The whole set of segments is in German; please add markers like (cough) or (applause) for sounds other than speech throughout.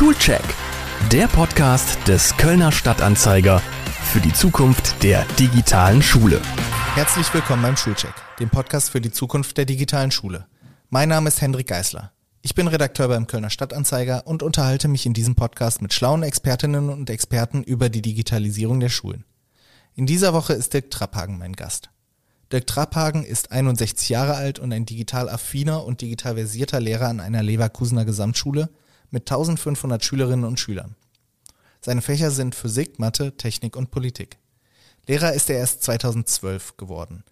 Schulcheck, der Podcast des Kölner Stadtanzeiger für die Zukunft der digitalen Schule. Herzlich willkommen beim Schulcheck, dem Podcast für die Zukunft der digitalen Schule. Mein Name ist Hendrik Geisler. Ich bin Redakteur beim Kölner Stadtanzeiger und unterhalte mich in diesem Podcast mit schlauen Expertinnen und Experten über die Digitalisierung der Schulen. In dieser Woche ist Dirk Trapphagen mein Gast. Dirk Trapphagen ist 61 Jahre alt und ein digital affiner und digital versierter Lehrer an einer Leverkusener Gesamtschule mit 1500 Schülerinnen und Schülern. Seine Fächer sind Physik, Mathe, Technik und Politik. Lehrer ist er erst 2012 geworden.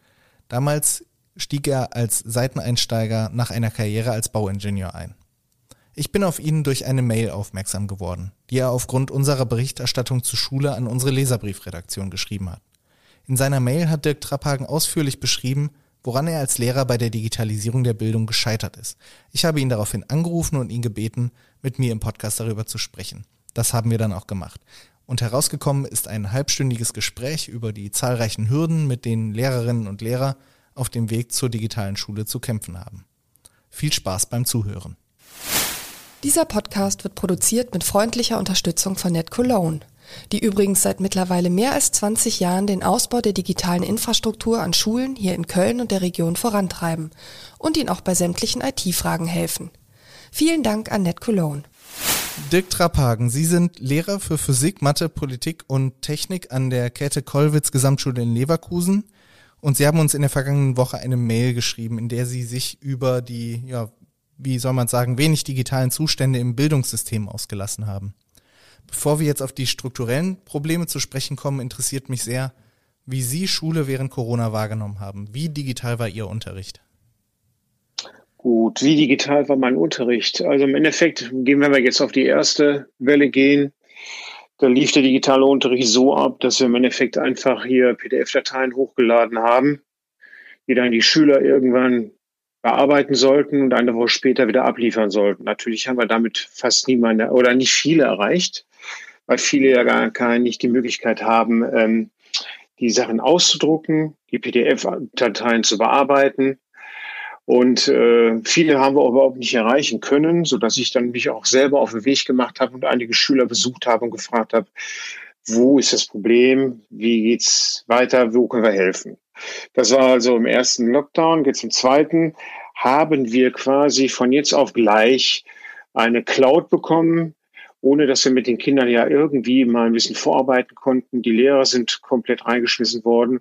Damals stieg er als Seiteneinsteiger nach einer Karriere als Bauingenieur ein. Ich bin auf ihn durch eine Mail aufmerksam geworden, die er aufgrund unserer Berichterstattung zur Schule an unsere Leserbriefredaktion geschrieben hat. In seiner Mail hat Dirk Trapphagen ausführlich beschrieben, woran er als Lehrer bei der Digitalisierung der Bildung gescheitert ist. Ich habe ihn daraufhin angerufen und ihn gebeten, mit mir im Podcast darüber zu sprechen. Das haben wir dann auch gemacht. Und herausgekommen ist ein halbstündiges Gespräch über die zahlreichen Hürden, mit denen Lehrerinnen und Lehrer auf dem Weg zur digitalen Schule zu kämpfen haben. Viel Spaß beim Zuhören. Dieser Podcast wird produziert mit freundlicher Unterstützung von NetCologne die übrigens seit mittlerweile mehr als 20 Jahren den Ausbau der digitalen Infrastruktur an Schulen hier in Köln und der Region vorantreiben und ihnen auch bei sämtlichen IT-Fragen helfen. Vielen Dank an Ned Cologne. Dirk Trapphagen, Sie sind Lehrer für Physik, Mathe, Politik und Technik an der Käthe-Kollwitz Gesamtschule in Leverkusen. Und Sie haben uns in der vergangenen Woche eine Mail geschrieben, in der Sie sich über die, ja, wie soll man sagen, wenig digitalen Zustände im Bildungssystem ausgelassen haben. Bevor wir jetzt auf die strukturellen Probleme zu sprechen kommen, interessiert mich sehr, wie Sie Schule während Corona wahrgenommen haben. Wie digital war Ihr Unterricht? Gut, wie digital war mein Unterricht? Also im Endeffekt gehen, wir jetzt auf die erste Welle gehen, da lief der digitale Unterricht so ab, dass wir im Endeffekt einfach hier PDF-Dateien hochgeladen haben, die dann die Schüler irgendwann bearbeiten sollten und eine Woche später wieder abliefern sollten. Natürlich haben wir damit fast niemanden oder nicht viele erreicht weil viele ja gar keine, nicht die Möglichkeit haben, ähm, die Sachen auszudrucken, die PDF-Dateien zu bearbeiten. Und äh, viele haben wir auch überhaupt nicht erreichen können, so dass ich dann mich auch selber auf den Weg gemacht habe und einige Schüler besucht habe und gefragt habe, wo ist das Problem, wie geht's weiter, wo können wir helfen? Das war also im ersten Lockdown. Jetzt im zweiten haben wir quasi von jetzt auf gleich eine Cloud bekommen, ohne dass wir mit den Kindern ja irgendwie mal ein bisschen vorarbeiten konnten. Die Lehrer sind komplett reingeschmissen worden.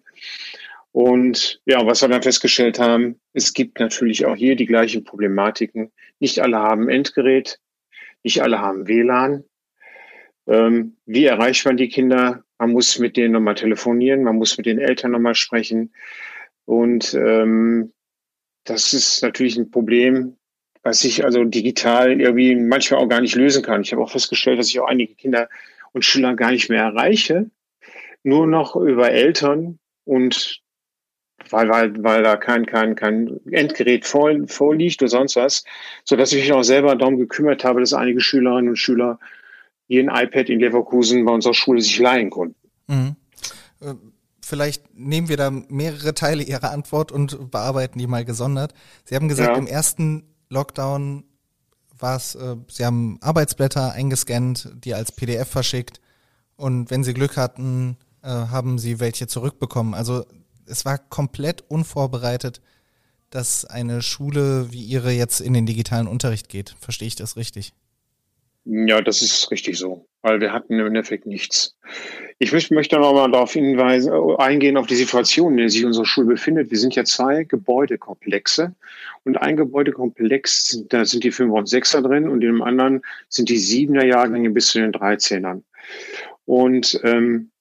Und ja, was wir dann festgestellt haben, es gibt natürlich auch hier die gleichen Problematiken. Nicht alle haben Endgerät, nicht alle haben WLAN. Ähm, wie erreicht man die Kinder? Man muss mit denen nochmal telefonieren, man muss mit den Eltern nochmal sprechen. Und ähm, das ist natürlich ein Problem, was ich also digital irgendwie manchmal auch gar nicht lösen kann. Ich habe auch festgestellt, dass ich auch einige Kinder und Schüler gar nicht mehr erreiche, nur noch über Eltern und weil, weil, weil da kein, kein, kein Endgerät vor, vorliegt oder sonst was, so dass ich mich auch selber darum gekümmert habe, dass einige Schülerinnen und Schüler hier ein iPad in Leverkusen bei unserer Schule sich leihen konnten. Mhm. Äh, vielleicht nehmen wir da mehrere Teile Ihrer Antwort und bearbeiten die mal gesondert. Sie haben gesagt, ja. im ersten Lockdown war es, äh, sie haben Arbeitsblätter eingescannt, die als PDF verschickt und wenn sie Glück hatten, äh, haben sie welche zurückbekommen. Also es war komplett unvorbereitet, dass eine Schule wie ihre jetzt in den digitalen Unterricht geht. Verstehe ich das richtig? Ja, das ist richtig so, weil wir hatten im Endeffekt nichts. Ich möchte, noch mal darauf hinweisen, eingehen auf die Situation, in der sich unsere Schule befindet. Wir sind ja zwei Gebäudekomplexe und ein Gebäudekomplex, da sind die Fünfer und Sechser drin und in dem anderen sind die Siebener Jahrgänge bis zu den Dreizehnern. Und ähm,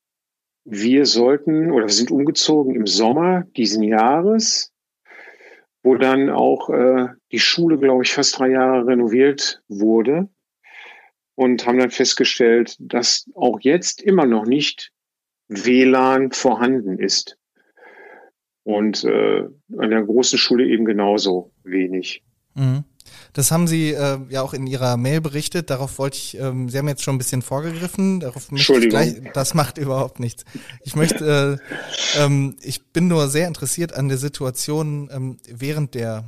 wir sollten oder wir sind umgezogen im Sommer diesen Jahres, wo dann auch äh, die Schule, glaube ich, fast drei Jahre renoviert wurde und haben dann festgestellt, dass auch jetzt immer noch nicht WLAN vorhanden ist. Und äh, an der großen Schule eben genauso wenig. Mhm. Das haben Sie äh, ja auch in Ihrer Mail berichtet. Darauf wollte ich, ähm, Sie haben jetzt schon ein bisschen vorgegriffen. Darauf Entschuldigung. Gleich, das macht überhaupt nichts. Ich möchte, äh, ähm, ich bin nur sehr interessiert an der Situation ähm, während der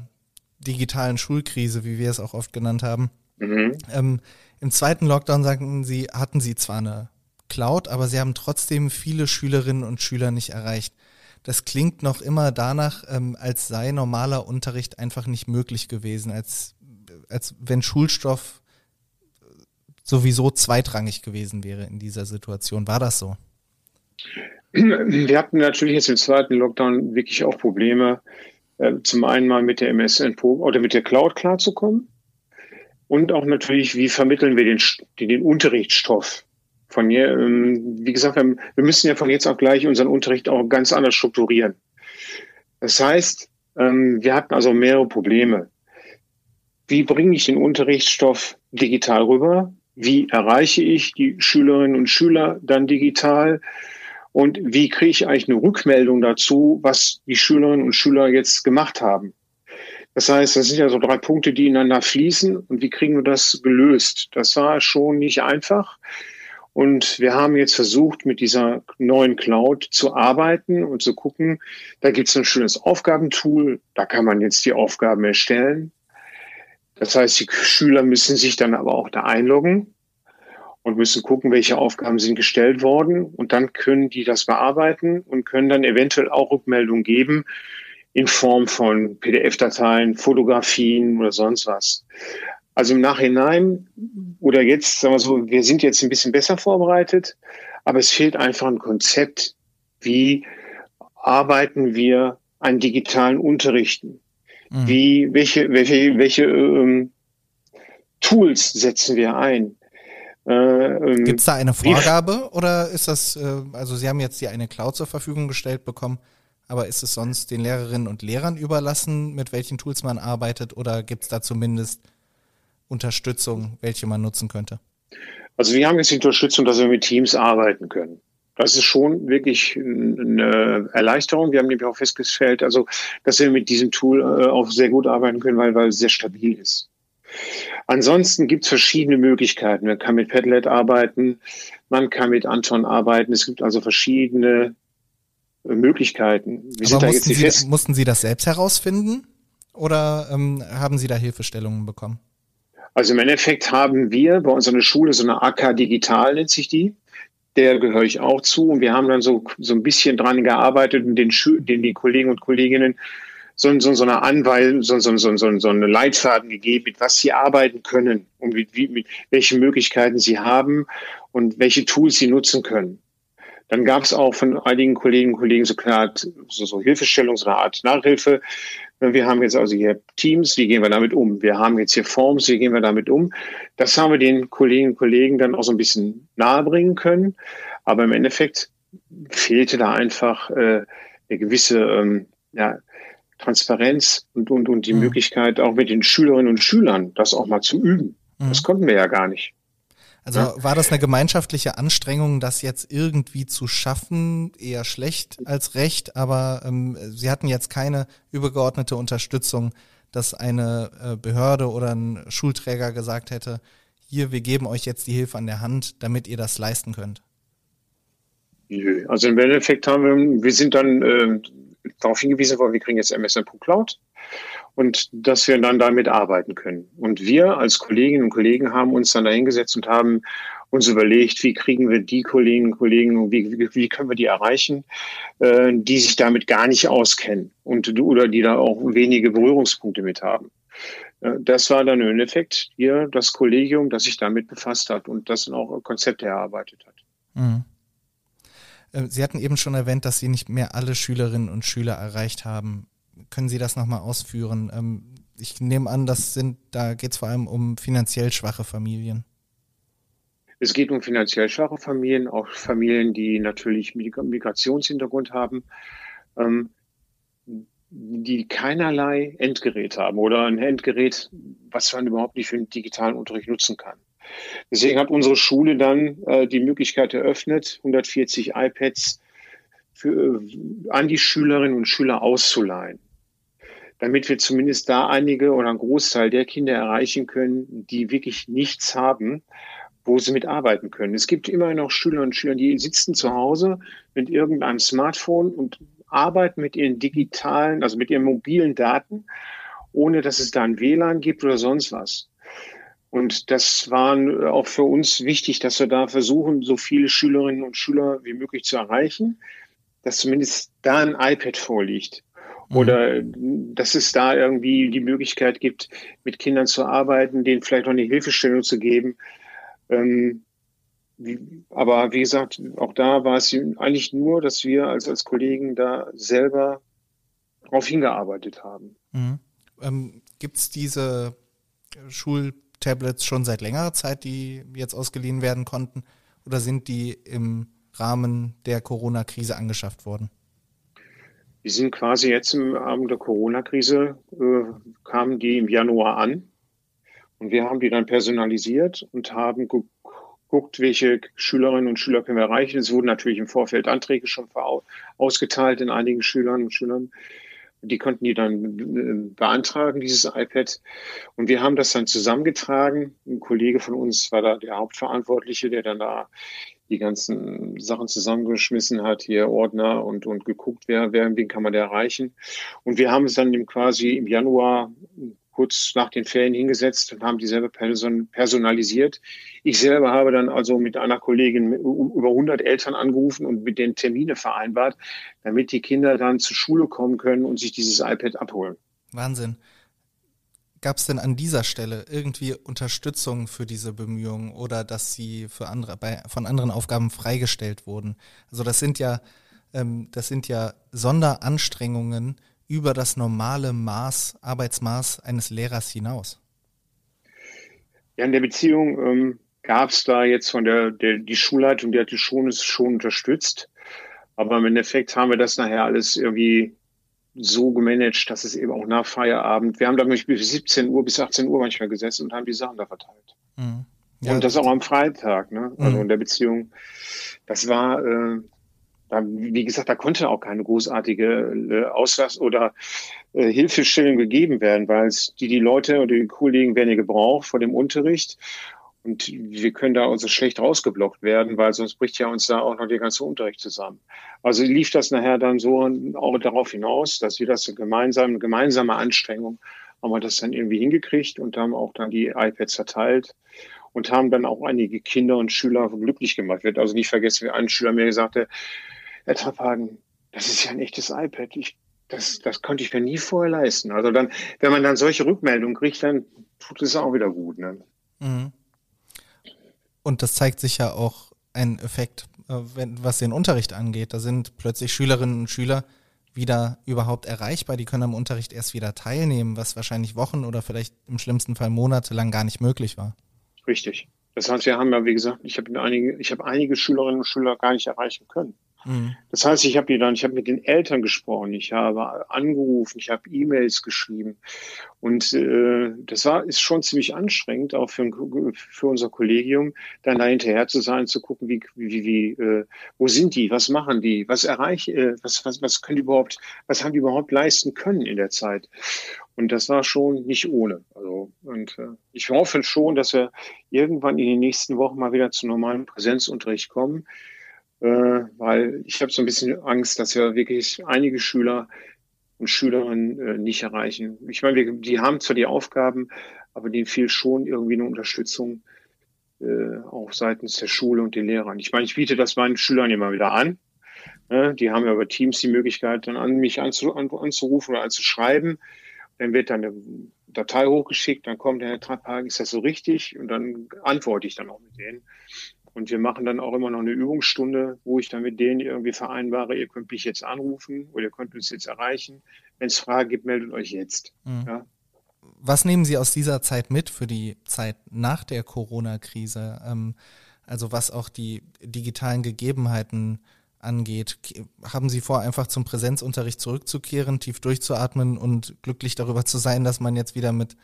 digitalen Schulkrise, wie wir es auch oft genannt haben. Mhm. Ähm, Im zweiten Lockdown sagten Sie, hatten Sie zwar eine Cloud, aber Sie haben trotzdem viele Schülerinnen und Schüler nicht erreicht. Das klingt noch immer danach, ähm, als sei normaler Unterricht einfach nicht möglich gewesen, als, als wenn Schulstoff sowieso zweitrangig gewesen wäre in dieser Situation. War das so? Wir hatten natürlich jetzt im zweiten Lockdown wirklich auch Probleme, äh, zum einen mal mit der MSN oder mit der Cloud klarzukommen und auch natürlich, wie vermitteln wir den, den Unterrichtsstoff. Von hier, ähm, wie gesagt, wir müssen ja von jetzt auf gleich unseren Unterricht auch ganz anders strukturieren. Das heißt, ähm, wir hatten also mehrere Probleme. Wie bringe ich den Unterrichtsstoff digital rüber? Wie erreiche ich die Schülerinnen und Schüler dann digital? Und wie kriege ich eigentlich eine Rückmeldung dazu, was die Schülerinnen und Schüler jetzt gemacht haben? Das heißt, das sind ja so drei Punkte, die ineinander fließen. Und wie kriegen wir das gelöst? Das war schon nicht einfach. Und wir haben jetzt versucht, mit dieser neuen Cloud zu arbeiten und zu gucken, da gibt es ein schönes Aufgabentool, da kann man jetzt die Aufgaben erstellen. Das heißt, die Schüler müssen sich dann aber auch da einloggen und müssen gucken, welche Aufgaben sind gestellt worden. Und dann können die das bearbeiten und können dann eventuell auch Rückmeldungen geben in Form von PDF-Dateien, Fotografien oder sonst was. Also im Nachhinein oder jetzt, sagen wir so, wir sind jetzt ein bisschen besser vorbereitet, aber es fehlt einfach ein Konzept, wie arbeiten wir an digitalen Unterrichten? Mhm. Wie, welche, welche, welche ähm, Tools setzen wir ein? Äh, ähm, Gibt es da eine Vorgabe oder ist das, äh, also Sie haben jetzt die eine Cloud zur Verfügung gestellt bekommen, aber ist es sonst den Lehrerinnen und Lehrern überlassen, mit welchen Tools man arbeitet oder gibt es da zumindest Unterstützung, welche man nutzen könnte? Also wir haben jetzt die Unterstützung, dass wir mit Teams arbeiten können. Das ist schon wirklich eine Erleichterung. Wir haben nämlich auch festgestellt, also, dass wir mit diesem Tool äh, auch sehr gut arbeiten können, weil, weil es sehr stabil ist. Ansonsten gibt es verschiedene Möglichkeiten. Man kann mit Padlet arbeiten, man kann mit Anton arbeiten. Es gibt also verschiedene äh, Möglichkeiten. Sind da mussten, Sie, mussten Sie das selbst herausfinden oder ähm, haben Sie da Hilfestellungen bekommen? Also im Endeffekt haben wir bei uns an der Schule so eine AK Digital, nennt sich die der gehöre ich auch zu. Und wir haben dann so, so ein bisschen dran gearbeitet und den, den die Kollegen und Kolleginnen so, so, so eine Anweisung, so, so, so, so, eine Leitfaden gegeben, mit was sie arbeiten können und wie, wie, mit welchen Möglichkeiten sie haben und welche Tools sie nutzen können. Dann gab es auch von einigen Kolleginnen und Kollegen so klar so, so Hilfestellung, so eine Art Nachhilfe, wir haben jetzt also hier Teams, wie gehen wir damit um? Wir haben jetzt hier Forms, wie gehen wir damit um? Das haben wir den Kolleginnen und Kollegen dann auch so ein bisschen nahebringen können. Aber im Endeffekt fehlte da einfach äh, eine gewisse ähm, ja, Transparenz und, und, und die mhm. Möglichkeit, auch mit den Schülerinnen und Schülern das auch mal zu üben. Mhm. Das konnten wir ja gar nicht. Also ja. war das eine gemeinschaftliche Anstrengung, das jetzt irgendwie zu schaffen? Eher schlecht als recht, aber ähm, Sie hatten jetzt keine übergeordnete Unterstützung, dass eine äh, Behörde oder ein Schulträger gesagt hätte, hier, wir geben euch jetzt die Hilfe an der Hand, damit ihr das leisten könnt. Nö, also im Endeffekt haben wir, wir sind dann äh, darauf hingewiesen worden, wir kriegen jetzt MSN Pro Cloud und dass wir dann damit arbeiten können. Und wir als Kolleginnen und Kollegen haben uns dann dahingesetzt und haben uns überlegt, wie kriegen wir die Kolleginnen und Kollegen, wie, wie, wie können wir die erreichen, äh, die sich damit gar nicht auskennen und oder die da auch wenige Berührungspunkte mit haben. Äh, das war dann im Endeffekt hier das Kollegium, das sich damit befasst hat und das dann auch Konzepte erarbeitet hat. Mhm. Äh, Sie hatten eben schon erwähnt, dass Sie nicht mehr alle Schülerinnen und Schüler erreicht haben können Sie das nochmal ausführen? Ähm, ich nehme an, das sind, da geht es vor allem um finanziell schwache Familien. Es geht um finanziell schwache Familien, auch Familien, die natürlich Migrationshintergrund haben, ähm, die keinerlei Endgerät haben oder ein Endgerät, was man überhaupt nicht für den digitalen Unterricht nutzen kann. Deswegen hat unsere Schule dann äh, die Möglichkeit eröffnet, 140 iPads für, an die Schülerinnen und Schüler auszuleihen damit wir zumindest da einige oder einen Großteil der Kinder erreichen können, die wirklich nichts haben, wo sie mitarbeiten können. Es gibt immer noch Schüler und Schüler, die sitzen zu Hause mit irgendeinem Smartphone und arbeiten mit ihren digitalen, also mit ihren mobilen Daten, ohne dass es da ein WLAN gibt oder sonst was. Und das war auch für uns wichtig, dass wir da versuchen, so viele Schülerinnen und Schüler wie möglich zu erreichen, dass zumindest da ein iPad vorliegt. Mhm. Oder dass es da irgendwie die Möglichkeit gibt, mit Kindern zu arbeiten, denen vielleicht noch eine Hilfestellung zu geben. Ähm, wie, aber wie gesagt, auch da war es eigentlich nur, dass wir als, als Kollegen da selber darauf hingearbeitet haben. Mhm. Ähm, Gibt es diese Schultablets schon seit längerer Zeit, die jetzt ausgeliehen werden konnten? Oder sind die im Rahmen der Corona-Krise angeschafft worden? Die sind quasi jetzt im Rahmen der Corona-Krise, äh, kamen die im Januar an. Und wir haben die dann personalisiert und haben geguckt, welche Schülerinnen und Schüler können wir erreichen. Es wurden natürlich im Vorfeld Anträge schon ausgeteilt in einigen Schülern und Schülern. Die konnten die dann äh, beantragen, dieses iPad. Und wir haben das dann zusammengetragen. Ein Kollege von uns war da der Hauptverantwortliche, der dann da die ganzen Sachen zusammengeschmissen hat, hier Ordner und, und geguckt, wer, wer, wen kann man da erreichen. Und wir haben es dann quasi im Januar kurz nach den Ferien hingesetzt und haben dieselbe Person personalisiert. Ich selber habe dann also mit einer Kollegin über 100 Eltern angerufen und mit den Termine vereinbart, damit die Kinder dann zur Schule kommen können und sich dieses iPad abholen. Wahnsinn. Gab es denn an dieser Stelle irgendwie Unterstützung für diese Bemühungen oder dass sie für andere, bei, von anderen Aufgaben freigestellt wurden? Also das sind ja, ähm, das sind ja Sonderanstrengungen über das normale Maß, Arbeitsmaß eines Lehrers hinaus. Ja, in der Beziehung ähm, gab es da jetzt von der, der die Schulleitung, die hat die schon, schon unterstützt. Aber im Endeffekt haben wir das nachher alles irgendwie so gemanagt, dass es eben auch nach Feierabend, wir haben da bis 17 Uhr, bis 18 Uhr manchmal gesessen und haben die Sachen da verteilt. Mhm. Ja, und das auch am Freitag, ne? Also mhm. in der Beziehung. Das war, äh, da, wie gesagt, da konnte auch keine großartige äh, Auslass oder äh, Hilfestellung gegeben werden, weil es die, die Leute oder die Kollegen werden ja gebraucht vor dem Unterricht. Und wir können da also schlecht rausgeblockt werden, weil sonst bricht ja uns da auch noch der ganze Unterricht zusammen. Also lief das nachher dann so auch darauf hinaus, dass wir das gemeinsam, gemeinsame Anstrengung haben wir das dann irgendwie hingekriegt und haben auch dann die iPads verteilt und haben dann auch einige Kinder und Schüler glücklich gemacht. Wird also nicht vergessen, wie ein Schüler mir sagte, Herr Trapphagen, das ist ja ein echtes iPad. Ich, das, das konnte ich mir nie vorher leisten. Also dann, wenn man dann solche Rückmeldungen kriegt, dann tut es auch wieder gut. Ne? Mhm. Und das zeigt sich ja auch ein Effekt, äh, wenn, was den Unterricht angeht. Da sind plötzlich Schülerinnen und Schüler wieder überhaupt erreichbar. Die können am Unterricht erst wieder teilnehmen, was wahrscheinlich Wochen oder vielleicht im schlimmsten Fall monatelang gar nicht möglich war. Richtig. Das heißt, wir haben ja, wie gesagt, ich habe einige, ich habe einige Schülerinnen und Schüler gar nicht erreichen können. Mhm. Das heißt, ich habe die dann, ich habe mit den Eltern gesprochen, ich habe angerufen, ich habe E-Mails geschrieben. Und äh, das war ist schon ziemlich anstrengend, auch für, für unser Kollegium, dann da hinterher zu sein, zu gucken, wie wie wie äh, wo sind die, was machen die, was erreichen, äh, was was was können die überhaupt, was haben die überhaupt leisten können in der Zeit? Und das war schon nicht ohne. Also und äh, ich hoffe schon, dass wir irgendwann in den nächsten Wochen mal wieder zu normalen Präsenzunterricht kommen weil ich habe so ein bisschen Angst, dass wir wirklich einige Schüler und Schülerinnen äh, nicht erreichen. Ich meine, wir, die haben zwar die Aufgaben, aber denen fehlt schon irgendwie eine Unterstützung äh, auch seitens der Schule und den Lehrern. Ich meine, ich biete das meinen Schülern immer wieder an. Ne? Die haben ja über Teams die Möglichkeit, dann an mich anzu, an, anzurufen oder anzuschreiben. Dann wird dann eine Datei hochgeschickt, dann kommt der Herr Trapphagen, ist das so richtig? Und dann antworte ich dann auch mit denen. Und wir machen dann auch immer noch eine Übungsstunde, wo ich dann mit denen irgendwie vereinbare, ihr könnt mich jetzt anrufen oder ihr könnt uns jetzt erreichen. Wenn es Fragen gibt, meldet euch jetzt. Mhm. Ja? Was nehmen Sie aus dieser Zeit mit für die Zeit nach der Corona-Krise? Ähm, also was auch die digitalen Gegebenheiten angeht. Haben Sie vor, einfach zum Präsenzunterricht zurückzukehren, tief durchzuatmen und glücklich darüber zu sein, dass man jetzt wieder mit,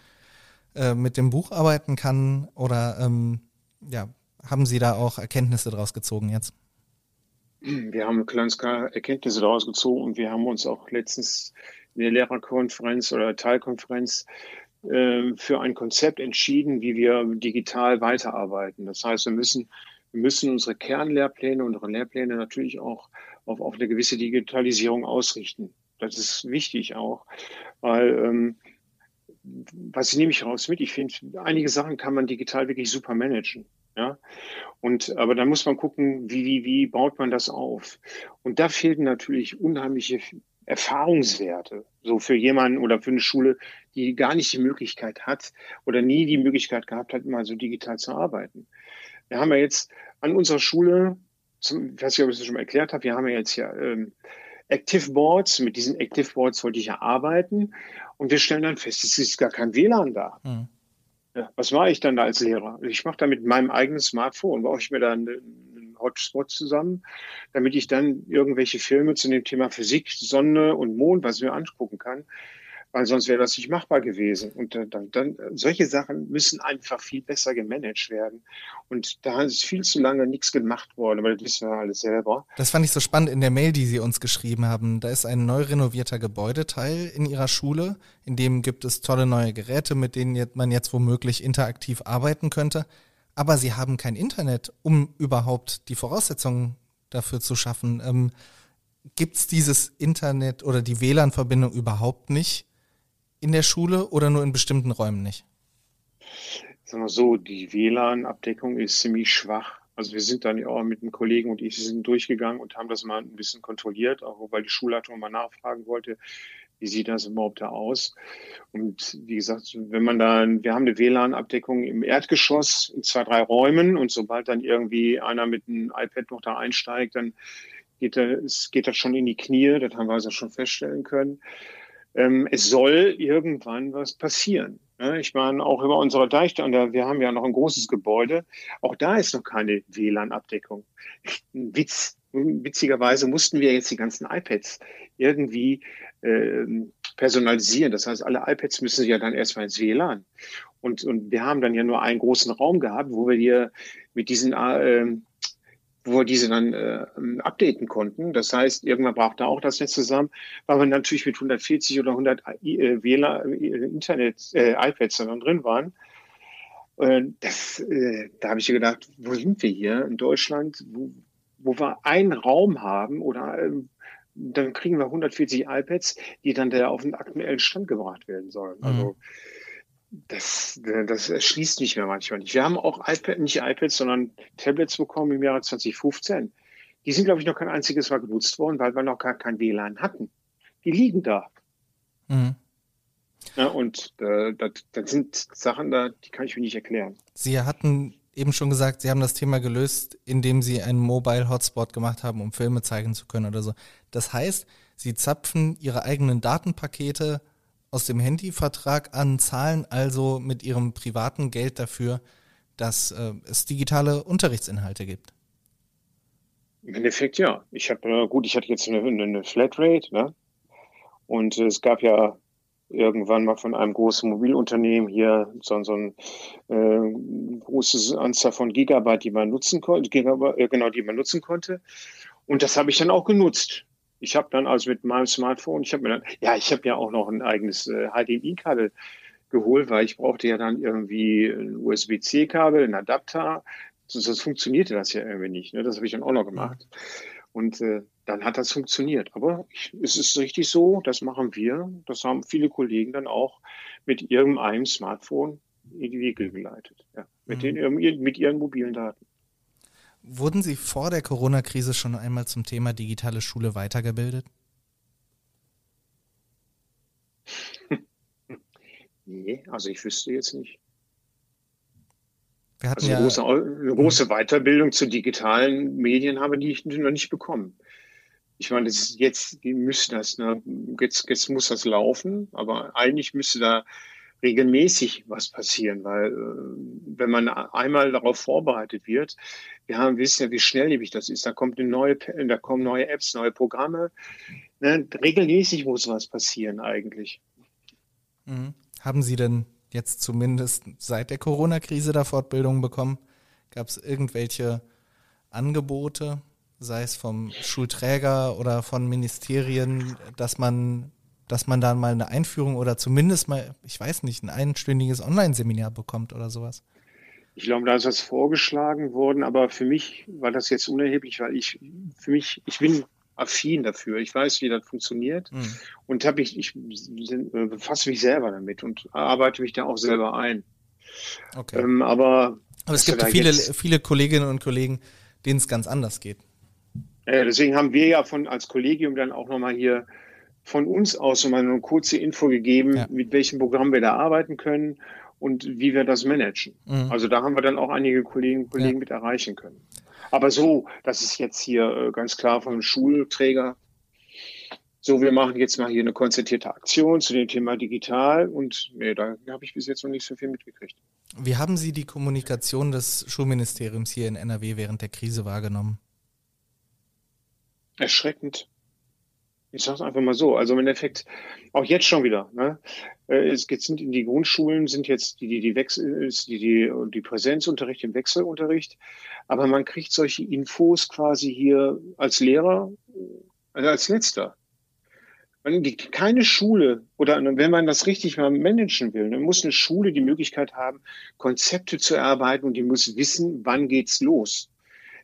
äh, mit dem Buch arbeiten kann? Oder ähm, ja, haben Sie da auch Erkenntnisse daraus gezogen jetzt? Wir haben ganz klar Erkenntnisse daraus gezogen und wir haben uns auch letztens in der Lehrerkonferenz oder Teilkonferenz äh, für ein Konzept entschieden, wie wir digital weiterarbeiten. Das heißt, wir müssen, wir müssen unsere Kernlehrpläne, unsere Lehrpläne natürlich auch auf, auf eine gewisse Digitalisierung ausrichten. Das ist wichtig auch, weil ähm, was nehme ich raus mit? Ich finde, einige Sachen kann man digital wirklich super managen. Ja, und aber dann muss man gucken, wie, wie, wie baut man das auf? Und da fehlten natürlich unheimliche Erfahrungswerte. So für jemanden oder für eine Schule, die gar nicht die Möglichkeit hat oder nie die Möglichkeit gehabt hat, mal so digital zu arbeiten. Wir haben ja jetzt an unserer Schule, zum, ich weiß nicht, ob ich das schon mal erklärt habe, wir haben ja jetzt ja ähm, Active Boards. Mit diesen Active Boards wollte ich ja arbeiten. Und wir stellen dann fest, es ist gar kein WLAN da. Mhm. Ja, was mache ich dann da als Lehrer? Ich mache da mit meinem eigenen Smartphone, baue ich mir dann einen Hotspot zusammen, damit ich dann irgendwelche Filme zu dem Thema Physik, Sonne und Mond, was ich mir angucken kann, weil sonst wäre das nicht machbar gewesen. Und dann, dann, dann solche Sachen müssen einfach viel besser gemanagt werden. Und da ist viel zu lange nichts gemacht worden, aber das wissen wir alles selber. Das fand ich so spannend in der Mail, die Sie uns geschrieben haben. Da ist ein neu renovierter Gebäudeteil in Ihrer Schule, in dem gibt es tolle neue Geräte, mit denen man jetzt womöglich interaktiv arbeiten könnte. Aber Sie haben kein Internet, um überhaupt die Voraussetzungen dafür zu schaffen. Ähm, Gibt es dieses Internet oder die WLAN-Verbindung überhaupt nicht? In der Schule oder nur in bestimmten Räumen nicht? Sagen wir so, die WLAN-Abdeckung ist ziemlich schwach. Also wir sind dann ja auch mit einem Kollegen und ich sind durchgegangen und haben das mal ein bisschen kontrolliert, auch weil die Schulleitung mal nachfragen wollte, wie sieht das überhaupt da aus? Und wie gesagt, wenn man dann, wir haben eine WLAN-Abdeckung im Erdgeschoss in zwei, drei Räumen und sobald dann irgendwie einer mit einem iPad noch da einsteigt, dann geht das, geht das schon in die Knie, das haben wir also schon feststellen können ähm, es soll irgendwann was passieren. Ja, ich meine, auch über unsere Deichstande, wir haben ja noch ein großes Gebäude, auch da ist noch keine WLAN-Abdeckung. Witz, witzigerweise mussten wir jetzt die ganzen iPads irgendwie äh, personalisieren. Das heißt, alle iPads müssen ja dann erstmal ins WLAN. Und, und wir haben dann ja nur einen großen Raum gehabt, wo wir hier mit diesen äh, wo wir diese dann äh, updaten konnten. Das heißt, irgendwann braucht da auch das Netz zusammen, weil wir natürlich mit 140 oder 100 äh, WLAN, äh, Internet, äh, iPads dann drin waren. Äh, das, äh, da habe ich mir gedacht, wo sind wir hier in Deutschland, wo, wo wir einen Raum haben oder äh, dann kriegen wir 140 iPads, die dann da auf den aktuellen Stand gebracht werden sollen. Mhm. Also das, das erschließt mich mir manchmal nicht. Wir haben auch iPad, nicht iPads, sondern Tablets bekommen im Jahre 2015. Die sind, glaube ich, noch kein einziges Mal genutzt worden, weil wir noch gar kein WLAN hatten. Die liegen da. Mhm. Ja, und äh, das, das sind Sachen da, die kann ich mir nicht erklären. Sie hatten eben schon gesagt, Sie haben das Thema gelöst, indem Sie einen Mobile Hotspot gemacht haben, um Filme zeigen zu können oder so. Das heißt, Sie zapfen Ihre eigenen Datenpakete aus dem Handyvertrag an, zahlen also mit ihrem privaten Geld dafür, dass äh, es digitale Unterrichtsinhalte gibt. Im Endeffekt ja. Ich habe äh, gut, ich hatte jetzt eine, eine Flatrate, ne? Und es gab ja irgendwann mal von einem großen Mobilunternehmen hier so, so ein äh, großes Anzahl von Gigabyte, die man nutzen konnte, äh, genau, die man nutzen konnte. Und das habe ich dann auch genutzt. Ich habe dann also mit meinem Smartphone, ich habe mir dann, ja, ich habe ja auch noch ein eigenes äh, HDMI-Kabel geholt, weil ich brauchte ja dann irgendwie ein USB-C-Kabel, ein Adapter. Sonst funktionierte das ja irgendwie nicht. Ne? Das habe ich dann auch noch gemacht. Und äh, dann hat das funktioniert. Aber ich, es ist richtig so, das machen wir. Das haben viele Kollegen dann auch mit irgendeinem Smartphone in die Wege geleitet. Ja, mit, mhm. den, mit ihren mobilen Daten. Wurden Sie vor der Corona-Krise schon einmal zum Thema digitale Schule weitergebildet? (laughs) Nee, also ich wüsste jetzt nicht. Wir hatten also eine, ja, große, eine große Weiterbildung zu digitalen Medien habe ich noch nicht bekommen. Ich meine, das ist jetzt müsste das, ne, jetzt, jetzt muss das laufen, aber eigentlich müsste da regelmäßig was passieren, weil äh, wenn man einmal darauf vorbereitet wird, wir haben wissen ja, wie schnelllebig das ist. Da kommt eine neue, da kommen neue Apps, neue Programme. Ne? Regelmäßig muss was passieren eigentlich. Mhm. Haben Sie denn jetzt zumindest seit der Corona-Krise da Fortbildungen bekommen? Gab es irgendwelche Angebote, sei es vom Schulträger oder von Ministerien, dass man dass man da mal eine Einführung oder zumindest mal, ich weiß nicht, ein einstündiges Online-Seminar bekommt oder sowas? Ich glaube, da ist was vorgeschlagen worden, aber für mich war das jetzt unerheblich, weil ich, für mich, ich bin affin dafür. Ich weiß, wie das funktioniert mhm. und habe ich, ich äh, befasse mich selber damit und arbeite mich da auch selber ein. Okay. Ähm, aber, aber es gibt viele, viele Kolleginnen und Kollegen, denen es ganz anders geht. Ja, deswegen haben wir ja von als Kollegium dann auch nochmal hier von uns aus mal eine kurze Info gegeben, ja. mit welchem Programm wir da arbeiten können und wie wir das managen. Mhm. Also da haben wir dann auch einige Kolleginnen und Kollegen ja. mit erreichen können. Aber so, das ist jetzt hier äh, ganz klar vom Schulträger. So, wir machen jetzt mal hier eine konzertierte Aktion zu dem Thema digital und nee, da habe ich bis jetzt noch nicht so viel mitgekriegt. Wie haben Sie die Kommunikation des Schulministeriums hier in NRW während der Krise wahrgenommen? Erschreckend. Ich sage es einfach mal so. Also im Endeffekt auch jetzt schon wieder. Ne? Äh, es sind in die Grundschulen sind jetzt die die die Wechsel die die die Präsenzunterricht im Wechselunterricht, aber man kriegt solche Infos quasi hier als Lehrer also als letzter. Die, keine Schule oder wenn man das richtig mal managen will, dann muss eine Schule die Möglichkeit haben, Konzepte zu erarbeiten und die muss wissen, wann geht's los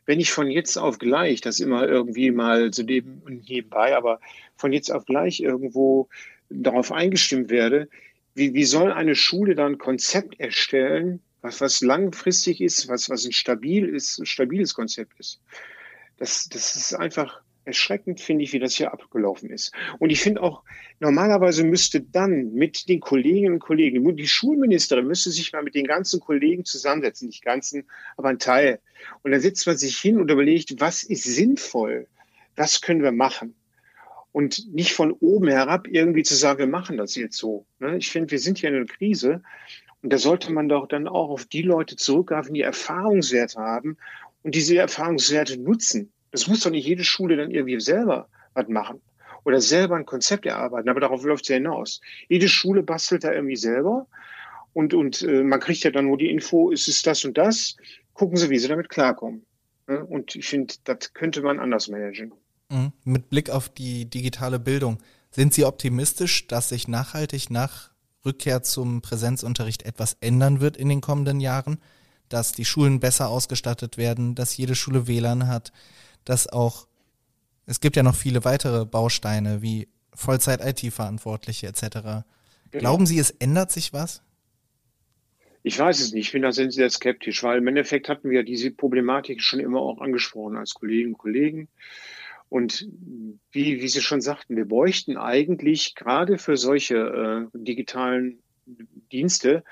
wenn ich von jetzt auf gleich, das immer irgendwie mal so neben, nebenbei, aber von jetzt auf gleich irgendwo darauf eingestimmt werde, wie, wie soll eine Schule dann ein Konzept erstellen, was, was langfristig ist, was, was ein stabil ist, ein stabiles Konzept ist? Das, das ist einfach, erschreckend finde ich, wie das hier abgelaufen ist. Und ich finde auch, normalerweise müsste dann mit den Kolleginnen und Kollegen, die Schulministerin müsste sich mal mit den ganzen Kollegen zusammensetzen, nicht ganzen, aber ein Teil. Und dann setzt man sich hin und überlegt, was ist sinnvoll? Was können wir machen? Und nicht von oben herab irgendwie zu sagen, wir machen das jetzt so. Ne? Ich finde, wir sind hier in einer Krise und da sollte man doch dann auch auf die Leute zurückgreifen, die Erfahrungswerte haben und diese Erfahrungswerte nutzen. Das muss doch nicht jede Schule dann irgendwie selber was machen oder selber ein Konzept erarbeiten, aber darauf läuft es ja hinaus. Jede Schule bastelt da irgendwie selber und, und äh, man kriegt ja dann nur die Info, ist es das und das, gucken Sie, wie Sie damit klarkommen. Ne? Und ich finde, das könnte man anders managen. Mhm. Mit Blick auf die digitale Bildung, sind Sie optimistisch, dass sich nachhaltig nach Rückkehr zum Präsenzunterricht etwas ändern wird in den kommenden Jahren? Dass die Schulen besser ausgestattet werden, dass jede Schule WLAN hat, dass auch, es gibt ja noch viele weitere Bausteine wie Vollzeit-IT-Verantwortliche etc. Genau. Glauben Sie, es ändert sich was? Ich weiß es nicht. Ich bin da sehr skeptisch, weil im Endeffekt hatten wir diese Problematik schon immer auch angesprochen als Kolleginnen und Kollegen. Und wie, wie Sie schon sagten, wir bräuchten eigentlich gerade für solche äh, digitalen Dienste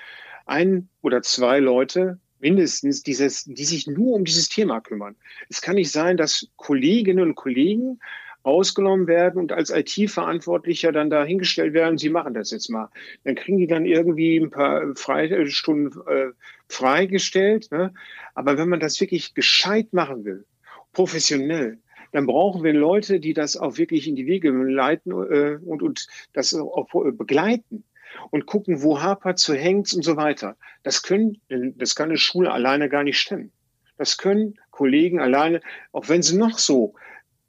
ein oder zwei Leute, mindestens, dieses, die sich nur um dieses Thema kümmern. Es kann nicht sein, dass Kolleginnen und Kollegen ausgenommen werden und als IT-Verantwortlicher dann dahingestellt werden, sie machen das jetzt mal. Dann kriegen die dann irgendwie ein paar Freistunden äh, freigestellt. Ne? Aber wenn man das wirklich gescheit machen will, professionell, dann brauchen wir Leute, die das auch wirklich in die Wege leiten äh, und, und das auch begleiten und gucken, wo hapert, zu hängt und so weiter. Das können, das kann eine Schule alleine gar nicht stemmen. Das können Kollegen alleine, auch wenn sie noch so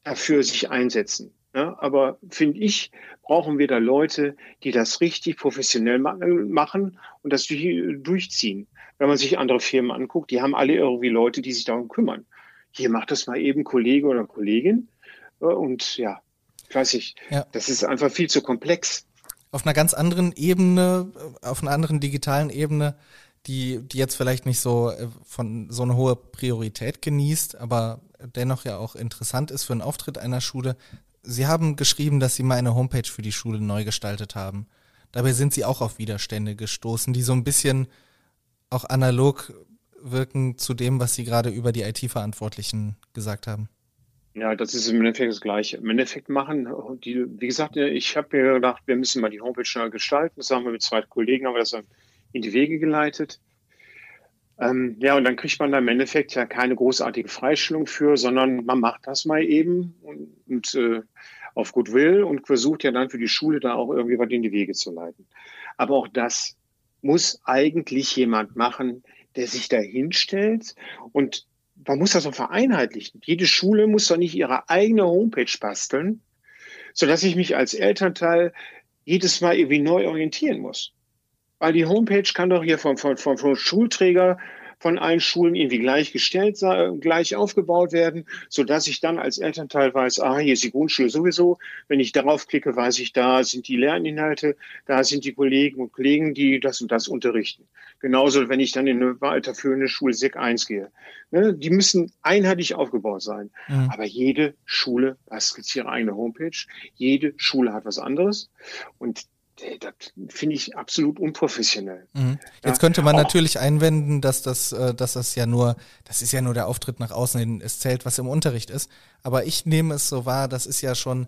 dafür sich einsetzen. Ja, aber finde ich, brauchen wir da Leute, die das richtig professionell machen und das durchziehen. Wenn man sich andere Firmen anguckt, die haben alle irgendwie Leute, die sich darum kümmern. Hier macht das mal eben Kollege oder Kollegin. Und ja, weiß ich, ja. das ist einfach viel zu komplex auf einer ganz anderen Ebene, auf einer anderen digitalen Ebene, die, die jetzt vielleicht nicht so äh, von so eine hohe Priorität genießt, aber dennoch ja auch interessant ist für einen Auftritt einer Schule. Sie haben geschrieben, dass Sie mal eine Homepage für die Schule neu gestaltet haben. Dabei sind Sie auch auf Widerstände gestoßen, die so ein bisschen auch analog wirken zu dem, was Sie gerade über die IT-Verantwortlichen gesagt haben. Ja, das ist im Endeffekt das Gleiche. Im Endeffekt machen die, wie gesagt, ich habe mir gedacht, wir müssen mal die Homepage schnell gestalten. Das haben wir mit zwei Kollegen, aber das in die Wege geleitet. Ähm, ja, und dann kriegt man da im Endeffekt ja keine großartige Freistellung für, sondern man macht das mal eben und, und äh, auf Goodwill und versucht ja dann für die Schule da auch irgendwie was in die Wege zu leiten. Aber auch das muss eigentlich jemand machen, der sich da hinstellt und man muss das so vereinheitlichen. Jede Schule muss doch nicht ihre eigene Homepage basteln, sodass ich mich als Elternteil jedes Mal irgendwie neu orientieren muss. Weil die Homepage kann doch hier vom, vom, vom Schulträger von allen Schulen irgendwie gleichgestellt, gleich aufgebaut werden, so dass ich dann als Elternteil weiß, ah, hier ist die Grundschule sowieso. Wenn ich darauf klicke, weiß ich, da sind die Lerninhalte, da sind die Kollegen und Kollegen, die das und das unterrichten. Genauso, wenn ich dann in eine weiterführende Schule SEC 1 gehe. Ne, die müssen einheitlich aufgebaut sein. Mhm. Aber jede Schule, das ist ihre eigene Homepage, jede Schule hat was anderes. Und das finde ich absolut unprofessionell. Mhm. Jetzt ja, könnte man natürlich einwenden, dass das, äh, dass das ja nur, das ist ja nur der Auftritt nach außen, es zählt, was im Unterricht ist. Aber ich nehme es so wahr, das ist ja schon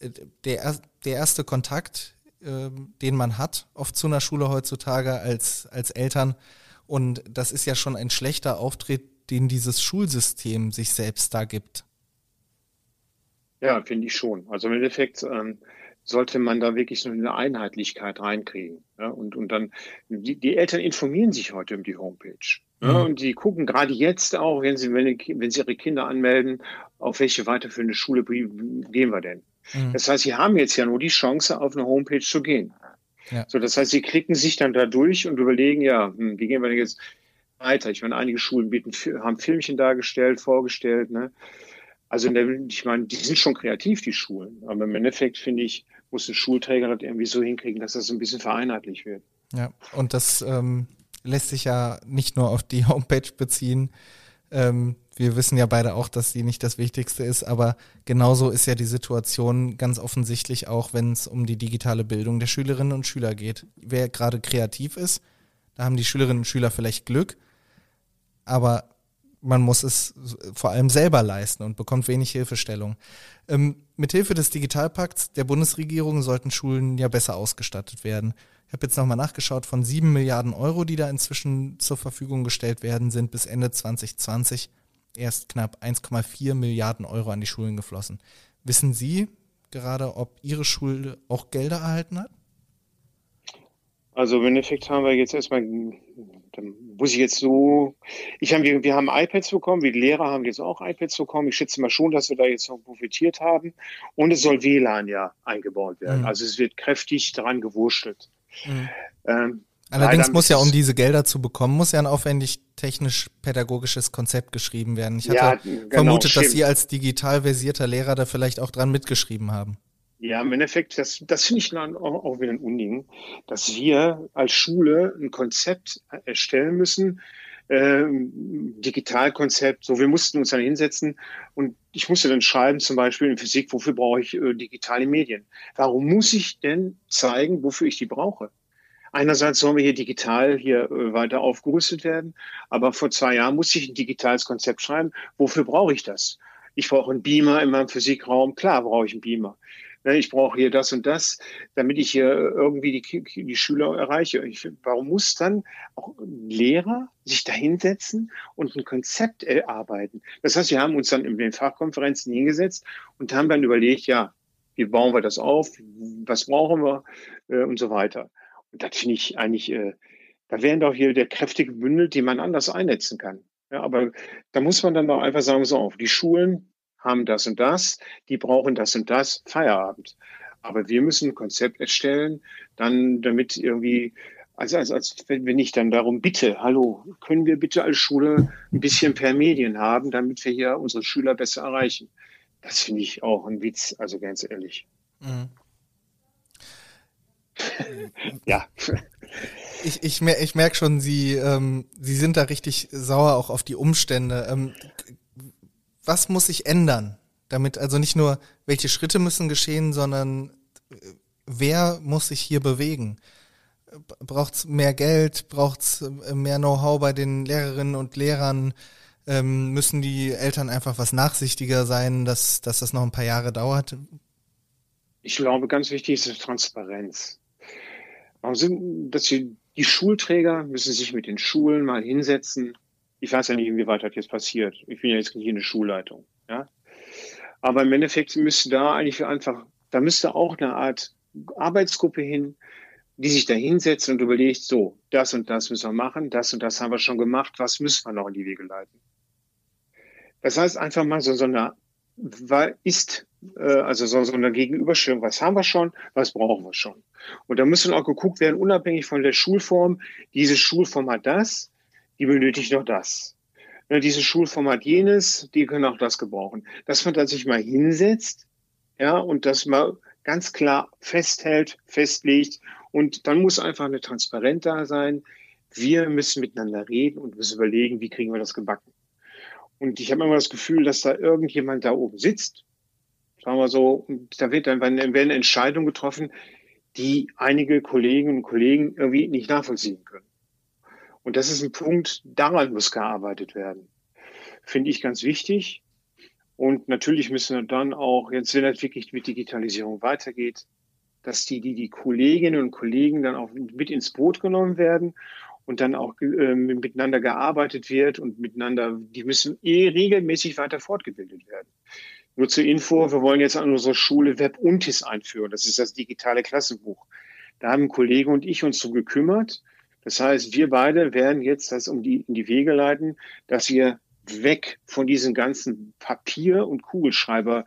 äh, der, der erste Kontakt, äh, den man hat, oft zu einer Schule heutzutage als, als Eltern. Und das ist ja schon ein schlechter Auftritt, den dieses Schulsystem sich selbst da gibt. Ja, finde ich schon. Also im Endeffekt, ähm, sollte man da wirklich so eine Einheitlichkeit reinkriegen. Ja, und, und dann, die, die Eltern informieren sich heute um die Homepage. Ja, mhm. und die gucken gerade jetzt auch, wenn sie, wenn, wenn sie ihre Kinder anmelden, auf welche weiterführende Schule gehen wir denn. Mhm. Das heißt, sie haben jetzt ja nur die Chance, auf eine Homepage zu gehen. Ja. So, das heißt, sie klicken sich dann da durch und überlegen, ja, hm, wie gehen wir denn jetzt weiter? Ich meine, einige Schulen bieten, haben Filmchen dargestellt, vorgestellt, ne? Also ich meine, die sind schon kreativ, die Schulen. Aber im Endeffekt, finde ich, muss ein Schulträger das irgendwie so hinkriegen, dass das ein bisschen vereinheitlich wird. Ja, und das ähm, lässt sich ja nicht nur auf die (laughs) Homepage beziehen. Ähm, wir wissen ja beide auch, dass sie nicht das Wichtigste ist, aber genauso ist ja die Situation ganz offensichtlich auch, wenn es um die digitale Bildung der Schülerinnen und Schüler geht. Wer gerade kreativ ist, da haben die Schülerinnen und Schüler vielleicht Glück, aber man muss es vor allem selber leisten und bekommt wenig Hilfestellung. Ähm, mithilfe des Digitalpakts der Bundesregierung sollten Schulen ja besser ausgestattet werden. Ich habe jetzt nochmal nachgeschaut, von sieben Milliarden Euro, die da inzwischen zur Verfügung gestellt werden, sind bis Ende 2020 erst knapp 1,4 Milliarden Euro an die Schulen geflossen. Wissen Sie gerade, ob Ihre Schule auch Gelder erhalten hat? Also im Endeffekt haben wir jetzt erstmal dann muss ich jetzt so, ich habe, wir haben iPads bekommen, wir Lehrer haben jetzt auch iPads bekommen. Ich schätze mal schon, dass wir da jetzt noch profitiert haben. Und es soll WLAN ja eingebaut werden. Mhm. Also es wird kräftig daran gewurschtelt. Mhm. Ähm, Allerdings muss ja, um diese Gelder zu bekommen, muss ja ein aufwendig technisch-pädagogisches Konzept geschrieben werden. Ich hatte ja, genau, vermutet, stimmt. dass Sie als digital versierter Lehrer da vielleicht auch dran mitgeschrieben haben. Ja, im Endeffekt, das, das finde ich dann auch, auch wieder ein Unding, dass wir als Schule ein Konzept erstellen müssen, äh, Digitalkonzept. So, wir mussten uns dann hinsetzen und ich musste dann schreiben, zum Beispiel in Physik, wofür brauche ich äh, digitale Medien? Warum muss ich denn zeigen, wofür ich die brauche? Einerseits sollen wir hier digital hier äh, weiter aufgerüstet werden, aber vor zwei Jahren musste ich ein digitales Konzept schreiben. Wofür brauche ich das? Ich brauche einen Beamer in meinem Physikraum. Klar brauche ich einen Beamer. Ne, ich brauche hier das und das, damit ich hier irgendwie die, die Schüler erreiche. Ich, warum muss dann auch ein Lehrer sich da hinsetzen und ein Konzept erarbeiten? Das heißt, wir haben uns dann in den Fachkonferenzen hingesetzt und haben dann überlegt, ja, wie bauen wir das auf, was brauchen wir äh, und so weiter. Und das finde ich eigentlich, äh, da wären doch hier der kräftige Bündel, die man anders einsetzen kann. Ja, aber da muss man dann doch einfach sagen, so auf, die Schulen haben das und das, die brauchen das und das, Feierabend. Aber wir müssen ein Konzept erstellen, dann damit irgendwie, also als, als wenn ich dann darum bitte, hallo, können wir bitte als Schule ein bisschen per Medien haben, damit wir hier unsere Schüler besser erreichen. Das finde ich auch ein Witz, also ganz ehrlich. Mhm. (laughs) ja. Ich, ich, ich merke schon, Sie, ähm, Sie sind da richtig sauer auch auf die Umstände. Ähm, was muss sich ändern? Damit also nicht nur, welche Schritte müssen geschehen, sondern äh, wer muss sich hier bewegen? Braucht es mehr Geld? Braucht es äh, mehr Know-how bei den Lehrerinnen und Lehrern? Ähm, müssen die Eltern einfach was nachsichtiger sein, dass, dass das noch ein paar Jahre dauert? Ich glaube, ganz wichtig ist Transparenz. Warum dass die, die Schulträger müssen sich mit den Schulen mal hinsetzen ich weiß ja nicht, inwieweit das jetzt passiert. Ich bin ja jetzt nicht in der Schulleitung. Ja? Aber im Endeffekt müsste da eigentlich einfach, da müsste auch eine Art Arbeitsgruppe hin, die sich da hinsetzt und überlegt, so, das und das müssen wir machen, das und das haben wir schon gemacht, was müssen wir noch in die Wege leiten? Das heißt einfach mal so, so eine ist, äh, also so, so eine Gegenüberstellung, was haben wir schon, was brauchen wir schon. Und da müssen auch geguckt werden, unabhängig von der Schulform, diese Schulform hat das, die benötigt noch das. Ja, dieses Schulformat jenes, die können auch das gebrauchen. Dass man da sich mal hinsetzt, ja, und das mal ganz klar festhält, festlegt. Und dann muss einfach eine Transparenz da sein. Wir müssen miteinander reden und müssen überlegen, wie kriegen wir das gebacken. Und ich habe immer das Gefühl, dass da irgendjemand da oben sitzt, sagen wir so, und da wird dann werden Entscheidungen getroffen, die einige Kolleginnen und Kollegen irgendwie nicht nachvollziehen können. Und das ist ein Punkt, daran muss gearbeitet werden. Finde ich ganz wichtig. Und natürlich müssen wir dann auch, jetzt wenn es wirklich mit Digitalisierung weitergeht, dass die, die, die Kolleginnen und Kollegen dann auch mit ins Boot genommen werden und dann auch äh, miteinander gearbeitet wird und miteinander, die müssen eh regelmäßig weiter fortgebildet werden. Nur zur Info, wir wollen jetzt an unserer Schule Web Untis einführen. Das ist das digitale Klassenbuch. Da haben ein Kollege und ich uns so gekümmert. Das heißt, wir beide werden jetzt das um die, in die Wege leiten, dass wir weg von diesen ganzen Papier- und Kugelschreiber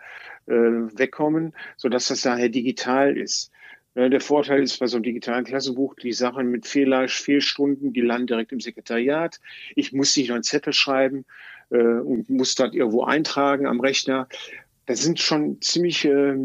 äh, wegkommen, so dass das daher digital ist. Der Vorteil ist bei so einem digitalen Klassenbuch, die Sachen mit Fehler, Fehlstunden, die landen direkt im Sekretariat. Ich muss nicht noch einen Zettel schreiben äh, und muss das irgendwo eintragen am Rechner. Das sind schon ziemlich, äh,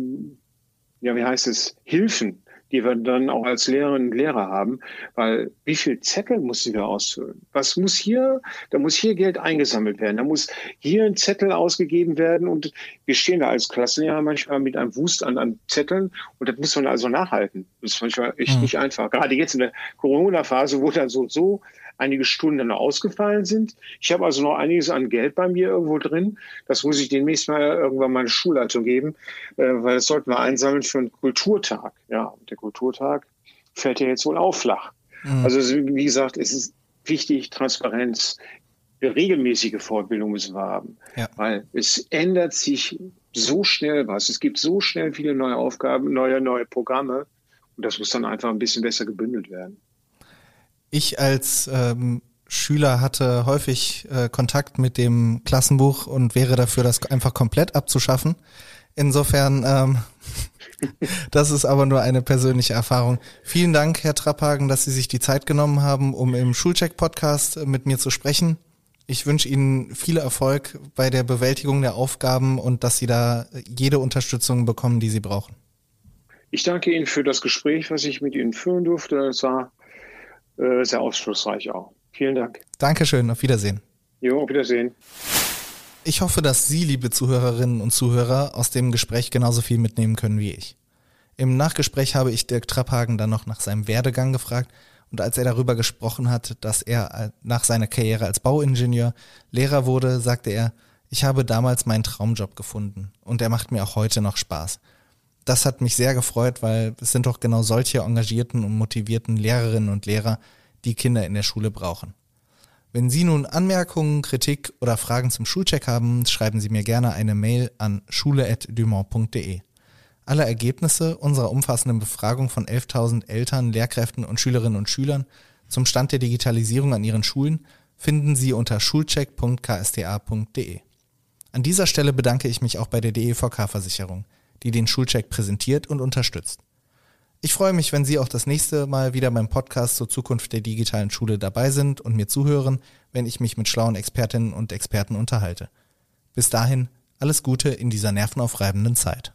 ja, wie heißt es, Hilfen, die wir dann auch als Lehrerinnen und Lehrer haben, weil wie viel Zettel müssen wir ausfüllen? Was muss hier, da muss hier Geld eingesammelt werden, da muss hier ein Zettel ausgegeben werden und wir stehen da als Klassenlehrer manchmal mit einem Wust an, an Zetteln und das muss man also nachhalten. Das ist manchmal echt mhm. nicht einfach. Gerade jetzt in der Corona-Phase, wo dann so, so einige Stunden dann ausgefallen sind. Ich habe also noch einiges an Geld bei mir irgendwo drin. Das muss ich demnächst mal irgendwann meine Schulleitung geben, äh, weil das sollten wir einsammeln für einen Kulturtag. Ja, der Kulturtag fällt ja jetzt wohl auch flach. Mhm. Also wie gesagt, es ist wichtig, Transparenz, regelmäßige Fortbildung müssen wir haben, ja. weil es ändert sich so schnell was. Es gibt so schnell viele neue Aufgaben, neue, neue Programme und das muss dann einfach ein bisschen besser gebündelt werden. Ich als ähm, Schüler hatte häufig äh, Kontakt mit dem Klassenbuch und wäre dafür, das einfach komplett abzuschaffen. Insofern, ähm, (laughs) das ist aber nur eine persönliche Erfahrung. Vielen Dank, Herr Trapphagen, dass Sie sich die Zeit genommen haben, um im Schulcheck-Podcast mit mir zu sprechen. Ich wünsche Ihnen viel Erfolg bei der Bewältigung der Aufgaben und dass Sie da jede Unterstützung bekommen, die Sie brauchen. Ich danke Ihnen für das Gespräch, was ich mit Ihnen führen durfte. Es war äh, sehr aufschlussreich auch. Vielen Dank. Dankeschön, auf Wiedersehen. Jo, auf Wiedersehen. Ich hoffe, dass Sie, liebe Zuhörerinnen und Zuhörer, aus dem Gespräch genauso viel mitnehmen können wie ich. Im Nachgespräch habe ich Dirk Trapphagen dann noch nach seinem Werdegang gefragt und als er darüber gesprochen hat, dass er nach seiner Karriere als Bauingenieur Lehrer wurde, sagte er, ich habe damals meinen Traumjob gefunden und er macht mir auch heute noch Spaß das hat mich sehr gefreut, weil es sind doch genau solche engagierten und motivierten Lehrerinnen und Lehrer, die Kinder in der Schule brauchen. Wenn Sie nun Anmerkungen, Kritik oder Fragen zum Schulcheck haben, schreiben Sie mir gerne eine Mail an schule.dumont.de. Alle Ergebnisse unserer umfassenden Befragung von 11.000 Eltern, Lehrkräften und Schülerinnen und Schülern zum Stand der Digitalisierung an Ihren Schulen finden Sie unter schulcheck.ksta.de. An dieser Stelle bedanke ich mich auch bei der DEVK-Versicherung die den Schulcheck präsentiert und unterstützt. Ich freue mich, wenn Sie auch das nächste Mal wieder beim Podcast zur Zukunft der digitalen Schule dabei sind und mir zuhören, wenn ich mich mit schlauen Expertinnen und Experten unterhalte. Bis dahin, alles Gute in dieser nervenaufreibenden Zeit.